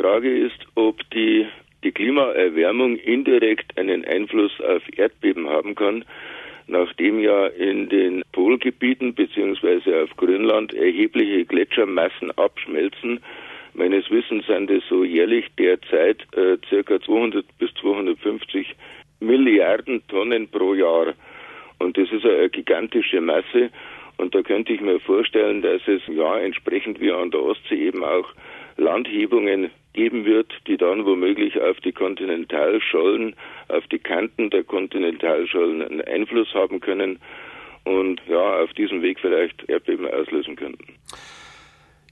Frage ist, ob die, die Klimaerwärmung indirekt einen Einfluss auf Erdbeben haben kann, nachdem ja in den Polgebieten beziehungsweise auf Grönland erhebliche Gletschermassen abschmelzen. Meines Wissens sind es so jährlich derzeit äh, circa 200 bis 250 Milliarden Tonnen pro Jahr. Und das ist eine gigantische Masse. Und da könnte ich mir vorstellen, dass es ja entsprechend wie an der Ostsee eben auch Landhebungen geben wird, die dann womöglich auf die Kontinentalschollen, auf die Kanten der Kontinentalschollen einen Einfluss haben können und ja, auf diesem Weg vielleicht Erdbeben auslösen könnten.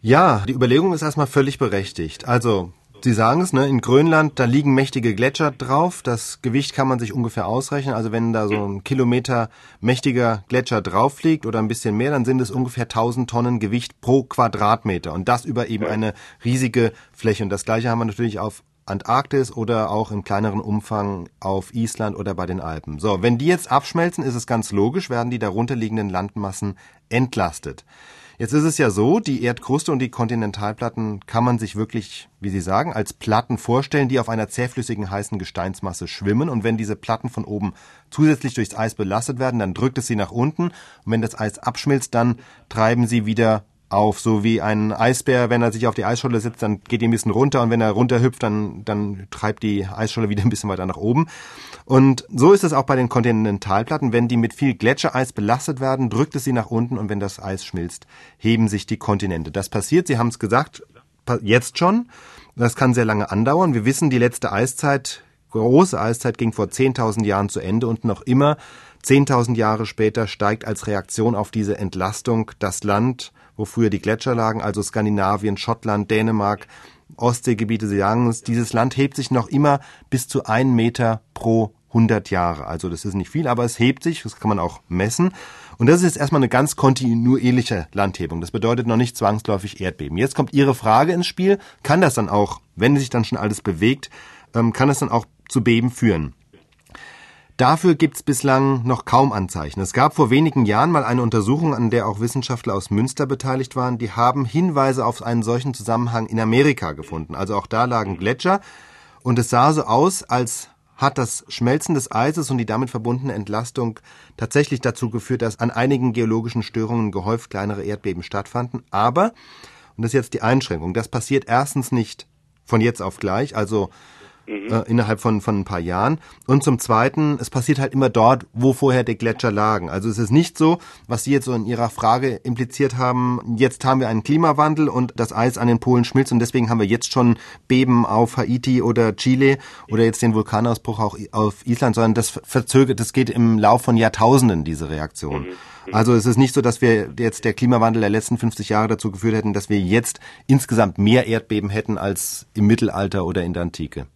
Ja, die Überlegung ist erstmal völlig berechtigt. Also Sie sagen es, ne, in Grönland, da liegen mächtige Gletscher drauf. Das Gewicht kann man sich ungefähr ausrechnen. Also wenn da so ein Kilometer mächtiger Gletscher drauf liegt oder ein bisschen mehr, dann sind es ungefähr 1000 Tonnen Gewicht pro Quadratmeter. Und das über eben eine riesige Fläche. Und das Gleiche haben wir natürlich auf Antarktis oder auch im kleineren Umfang auf Island oder bei den Alpen. So, wenn die jetzt abschmelzen, ist es ganz logisch, werden die darunterliegenden Landmassen entlastet. Jetzt ist es ja so, die Erdkruste und die Kontinentalplatten kann man sich wirklich, wie Sie sagen, als Platten vorstellen, die auf einer zähflüssigen heißen Gesteinsmasse schwimmen. Und wenn diese Platten von oben zusätzlich durchs Eis belastet werden, dann drückt es sie nach unten. Und wenn das Eis abschmilzt, dann treiben sie wieder auf, so wie ein Eisbär, wenn er sich auf die Eisscholle sitzt, dann geht die ein bisschen runter und wenn er runterhüpft, dann, dann treibt die Eisscholle wieder ein bisschen weiter nach oben. Und so ist es auch bei den Kontinentalplatten. Wenn die mit viel Gletschereis belastet werden, drückt es sie nach unten und wenn das Eis schmilzt, heben sich die Kontinente. Das passiert, Sie haben es gesagt, jetzt schon. Das kann sehr lange andauern. Wir wissen, die letzte Eiszeit, große Eiszeit ging vor 10.000 Jahren zu Ende und noch immer 10.000 Jahre später steigt als Reaktion auf diese Entlastung das Land, wo früher die Gletscher lagen, also Skandinavien, Schottland, Dänemark, Ostseegebiete, Sie sagen es, dieses Land hebt sich noch immer bis zu ein Meter pro 100 Jahre. Also das ist nicht viel, aber es hebt sich, das kann man auch messen. Und das ist jetzt erstmal eine ganz kontinuierliche Landhebung. Das bedeutet noch nicht zwangsläufig Erdbeben. Jetzt kommt Ihre Frage ins Spiel. Kann das dann auch, wenn sich dann schon alles bewegt, ähm, kann das dann auch zu Beben führen? Dafür gibt's bislang noch kaum Anzeichen. Es gab vor wenigen Jahren mal eine Untersuchung, an der auch Wissenschaftler aus Münster beteiligt waren. Die haben Hinweise auf einen solchen Zusammenhang in Amerika gefunden. Also auch da lagen Gletscher. Und es sah so aus, als hat das Schmelzen des Eises und die damit verbundene Entlastung tatsächlich dazu geführt, dass an einigen geologischen Störungen gehäuft kleinere Erdbeben stattfanden. Aber, und das ist jetzt die Einschränkung, das passiert erstens nicht von jetzt auf gleich, also mhm. äh, innerhalb von, von ein paar Jahren. Und zum Zweiten, es passiert halt immer dort, wo vorher die Gletscher lagen. Also es ist nicht so, was Sie jetzt so in Ihrer Frage impliziert haben, jetzt haben wir einen Klimawandel und das Eis an den Polen schmilzt und deswegen haben wir jetzt schon Beben auf Haiti oder Chile oder jetzt den Vulkanausbruch auch auf Island, sondern das verzögert, das geht im Lauf von Jahrtausenden, diese Reaktion. Mhm. mhm. Also es ist nicht so, dass wir jetzt der Klimawandel der letzten 50 Jahre dazu geführt hätten, dass wir jetzt insgesamt mehr Erdbeben hätten als im Mittelalter oder in der Antike.